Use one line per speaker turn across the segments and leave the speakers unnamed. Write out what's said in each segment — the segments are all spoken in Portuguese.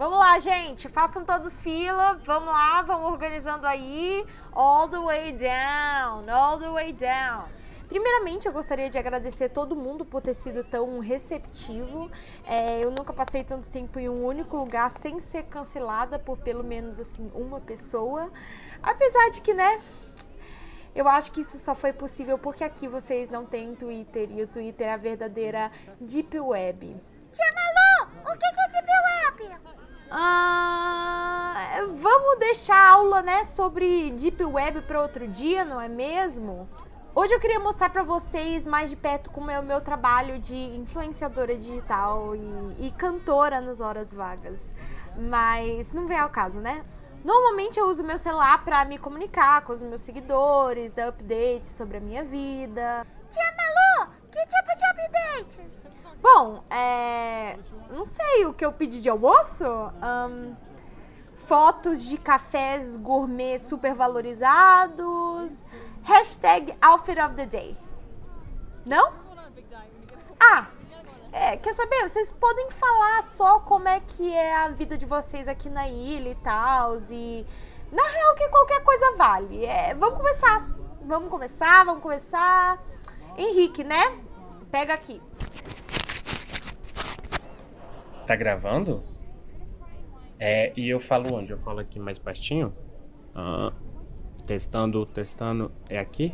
Vamos lá, gente. Façam todos fila. Vamos lá, vamos organizando aí. All the way down. All the way down. Primeiramente, eu gostaria de agradecer todo mundo por ter sido tão receptivo. É, eu nunca passei tanto tempo em um único lugar sem ser cancelada por pelo menos assim uma pessoa. Apesar de que, né? Eu acho que isso só foi possível porque aqui vocês não têm Twitter e o Twitter é a verdadeira Deep Web.
Tia Malu, o que é Deep Web?
Ah, vamos deixar a aula, né, sobre Deep Web para outro dia, não é mesmo? Hoje eu queria mostrar para vocês mais de perto como é o meu trabalho de influenciadora digital e, e cantora nas horas vagas. Mas não vem ao caso, né? Normalmente eu uso meu celular para me comunicar com os meus seguidores, dar updates sobre a minha vida.
Tia Malu, que tipo de updates?
Bom, é. Não sei o que eu pedi de almoço. Um, fotos de cafés gourmet super valorizados Hashtag Outfit of the Day. Não? Ah, é, quer saber? Vocês podem falar só como é que é a vida de vocês aqui na ilha e tal. E na real que qualquer coisa vale. É, vamos começar. Vamos começar, vamos começar. Henrique, né? Pega aqui.
Tá gravando? É, e eu falo onde? Eu falo aqui mais pertinho? Ah. Testando, testando. É aqui?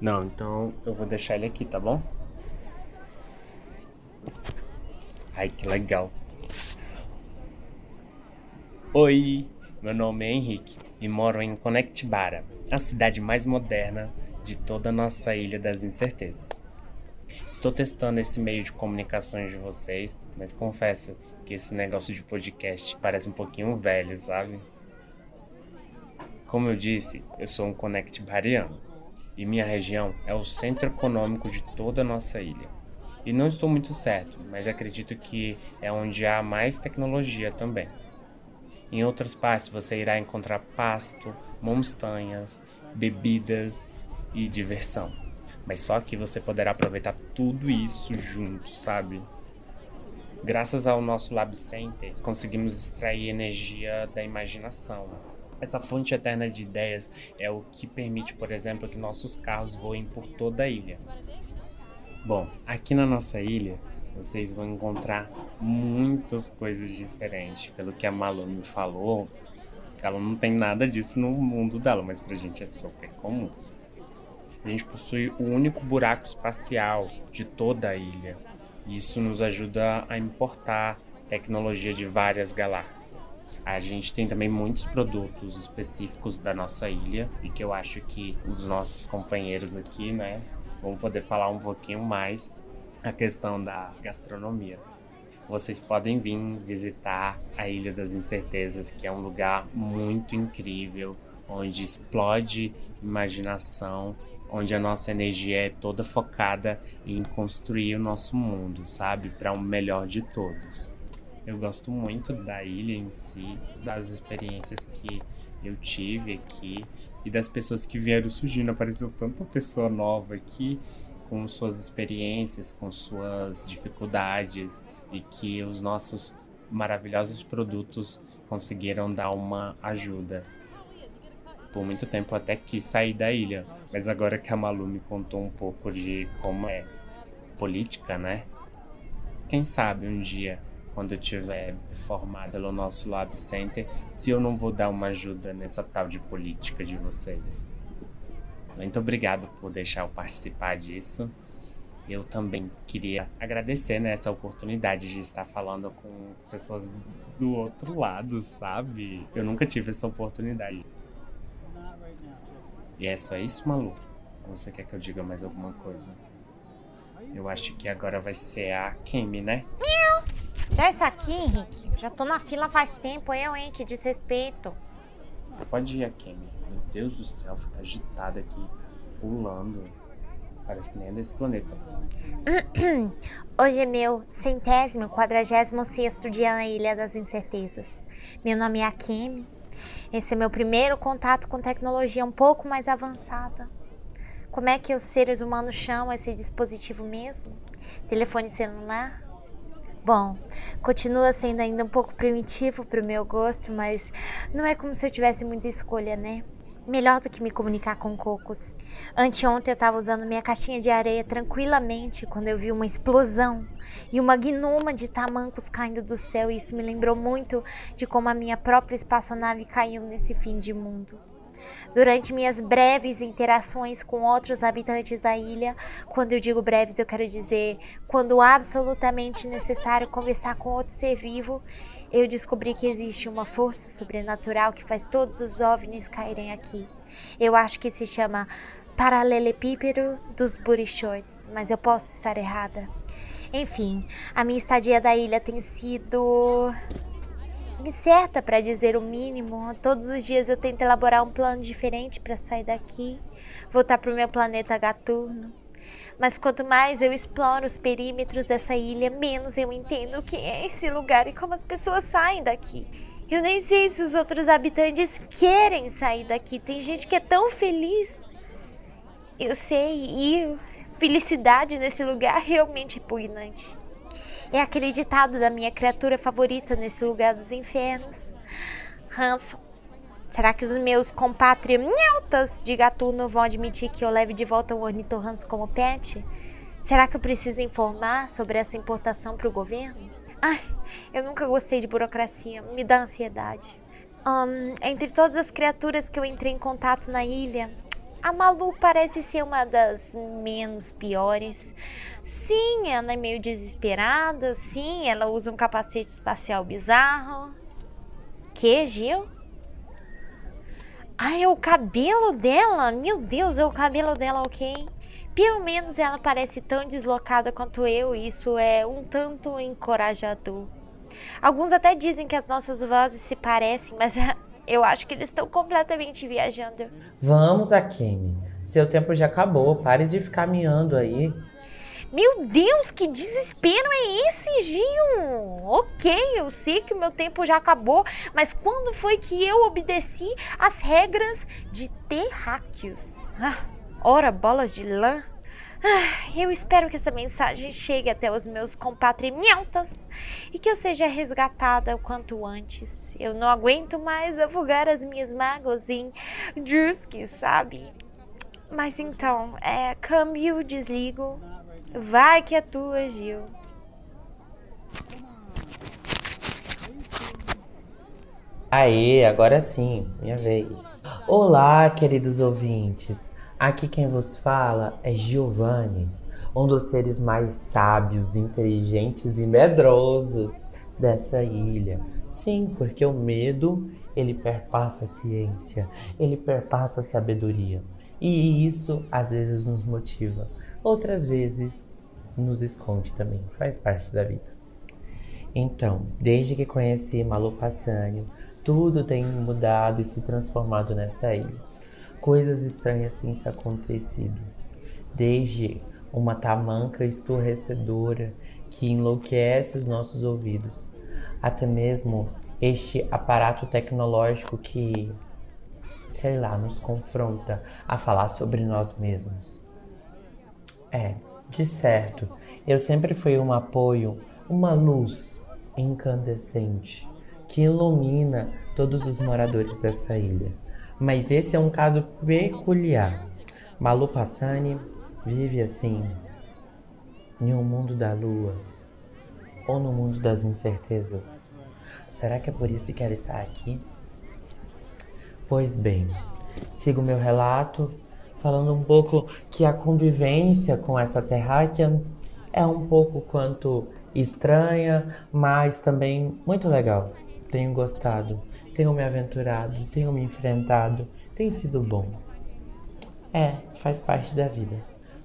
Não, então eu vou deixar ele aqui, tá bom? Ai, que legal. Oi, meu nome é Henrique e moro em Conectibara, a cidade mais moderna de toda a nossa Ilha das Incertezas. Estou testando esse meio de comunicações de vocês, mas confesso que esse negócio de podcast parece um pouquinho velho, sabe? Como eu disse, eu sou um Connect Bariano e minha região é o centro econômico de toda a nossa ilha. E não estou muito certo, mas acredito que é onde há mais tecnologia também. Em outras partes você irá encontrar pasto, montanhas, bebidas e diversão. Mas só aqui você poderá aproveitar tudo isso junto, sabe? Graças ao nosso Lab Center, conseguimos extrair energia da imaginação, essa fonte eterna de ideias é o que permite, por exemplo, que nossos carros voem por toda a ilha. Bom, aqui na nossa ilha, vocês vão encontrar muitas coisas diferentes. Pelo que a Malu me falou, ela não tem nada disso no mundo dela, mas pra gente é super comum. A gente possui o único buraco espacial de toda a ilha. Isso nos ajuda a importar tecnologia de várias galáxias. A gente tem também muitos produtos específicos da nossa ilha e que eu acho que os nossos companheiros aqui, né, vão poder falar um pouquinho mais a questão da gastronomia. Vocês podem vir visitar a Ilha das Incertezas, que é um lugar muito incrível, onde explode imaginação, onde a nossa energia é toda focada em construir o nosso mundo, sabe, para o um melhor de todos. Eu gosto muito da ilha em si, das experiências que eu tive aqui e das pessoas que vieram surgindo. Apareceu tanta pessoa nova aqui com suas experiências, com suas dificuldades e que os nossos maravilhosos produtos conseguiram dar uma ajuda. Por muito tempo até quis sair da ilha, mas agora que a Malu me contou um pouco de como é política, né? Quem sabe um dia quando eu tiver formado pelo nosso Lab Center, se eu não vou dar uma ajuda nessa tal de política de vocês. Muito obrigado por deixar eu participar disso. Eu também queria agradecer né, essa oportunidade de estar falando com pessoas do outro lado, sabe? Eu nunca tive essa oportunidade. E é só isso, Malu? Ou você quer que eu diga mais alguma coisa? Eu acho que agora vai ser a Kimi, né?
Miau! Desce aqui, Henrique. Já tô na fila faz tempo, eu, hein? Que desrespeito.
Pode ir, Kimi. Meu Deus do céu, fica agitada aqui, pulando. Parece que nem é desse planeta.
Hoje é meu centésimo, quadragésimo sexto dia na Ilha das Incertezas. Meu nome é Akemi. Esse é meu primeiro contato com tecnologia um pouco mais avançada. Como é que os seres humanos chamam esse dispositivo mesmo? Telefone celular?
Bom, continua sendo ainda um pouco primitivo pro meu gosto, mas não é como se eu tivesse muita escolha, né? Melhor do que me comunicar com cocos. Anteontem eu estava usando minha caixinha de areia tranquilamente quando eu vi uma explosão e uma gnoma de tamancos caindo do céu, e isso me lembrou muito de como a minha própria espaçonave caiu nesse fim de mundo. Durante minhas breves interações com outros habitantes da ilha, quando eu digo breves, eu quero dizer quando absolutamente necessário conversar com outro ser vivo, eu descobri que existe uma força sobrenatural que faz todos os OVNIs caírem aqui. Eu acho que se chama paralelepípedo dos booty shorts, mas eu posso estar errada. Enfim, a minha estadia da ilha tem sido incerta para dizer o mínimo. Todos os dias eu tento elaborar um plano diferente para sair daqui, voltar para o meu planeta Gaturno. Mas quanto mais eu exploro os perímetros dessa ilha, menos eu entendo o que é esse lugar e como as pessoas saem daqui. Eu nem sei se os outros habitantes querem sair daqui. Tem gente que é tão feliz. Eu sei, e felicidade nesse lugar é realmente repugnante. É aquele ditado da minha criatura favorita nesse lugar dos infernos. Hanson. Será que os meus compatriotas de gatuno vão admitir que eu leve de volta o ornitorranço como pet? Será que eu preciso informar sobre essa importação para o governo? Ai, eu nunca gostei de burocracia, me dá ansiedade. Um, entre todas as criaturas que eu entrei em contato na ilha, a Malu parece ser uma das menos piores. Sim, ela é meio desesperada. Sim, ela usa um capacete espacial bizarro. Que, Gil? Ah, é o cabelo dela? Meu Deus, é o cabelo dela, ok? Pelo menos ela parece tão deslocada quanto eu, e isso é um tanto encorajador. Alguns até dizem que as nossas vozes se parecem, mas Eu acho que eles estão completamente viajando.
Vamos, Akemi. Seu tempo já acabou. Pare de ficar miando aí.
Meu Deus, que desespero é esse, Gil? Ok, eu sei que o meu tempo já acabou, mas quando foi que eu obedeci às regras de terráqueos? Ah, ora, bolas de lã. Ah, eu espero que essa mensagem chegue até os meus compatriotas e que eu seja resgatada o quanto antes. Eu não aguento mais afogar as minhas mágoas em Druski, sabe? Mas então, é câmbio, desligo. Vai que é tua, Gil.
Aê, agora sim, minha vez. Olá, queridos ouvintes. Aqui quem vos fala é Giovanni, um dos seres mais sábios, inteligentes e medrosos dessa ilha. Sim, porque o medo, ele perpassa a ciência, ele perpassa a sabedoria. E isso às vezes nos motiva, outras vezes nos esconde também, faz parte da vida. Então, desde que conheci Malu Passânio, tudo tem mudado e se transformado nessa ilha. Coisas estranhas têm se acontecido, desde uma tamanca estorrecedora que enlouquece os nossos ouvidos, até mesmo este aparato tecnológico que, sei lá, nos confronta a falar sobre nós mesmos. É, de certo, eu sempre fui um apoio, uma luz incandescente que ilumina todos os moradores dessa ilha. Mas esse é um caso peculiar. Malu Passani vive assim, em um mundo da lua ou no mundo das incertezas. Será que é por isso que ela está aqui? Pois bem, sigo meu relato falando um pouco que a convivência com essa terráquea é um pouco quanto estranha, mas também muito legal. Tenho gostado tenho me aventurado, tenho me enfrentado, tem sido bom. É, faz parte da vida.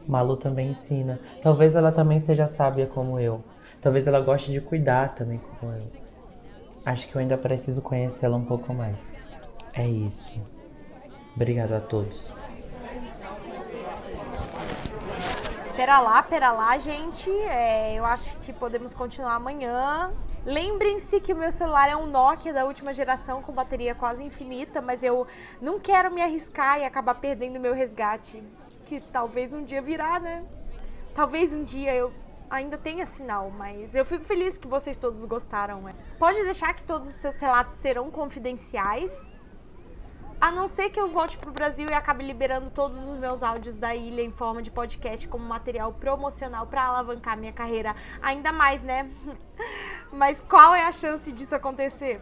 Malu também ensina. Talvez ela também seja sábia como eu. Talvez ela goste de cuidar também como eu. Acho que eu ainda preciso conhecê-la um pouco mais. É isso. Obrigado a todos.
Pera lá, pera lá, gente. É, eu acho que podemos continuar amanhã. Lembrem-se que o meu celular é um Nokia da última geração com bateria quase infinita, mas eu não quero me arriscar e acabar perdendo meu resgate. Que talvez um dia virá, né? Talvez um dia eu
ainda tenha sinal, mas eu fico feliz que vocês todos gostaram. é. Pode deixar que todos os seus relatos serão confidenciais. A não ser que eu volte pro Brasil e acabe liberando todos os meus áudios da ilha em forma de podcast como material promocional para alavancar minha carreira ainda mais, né? Mas qual é a chance disso acontecer?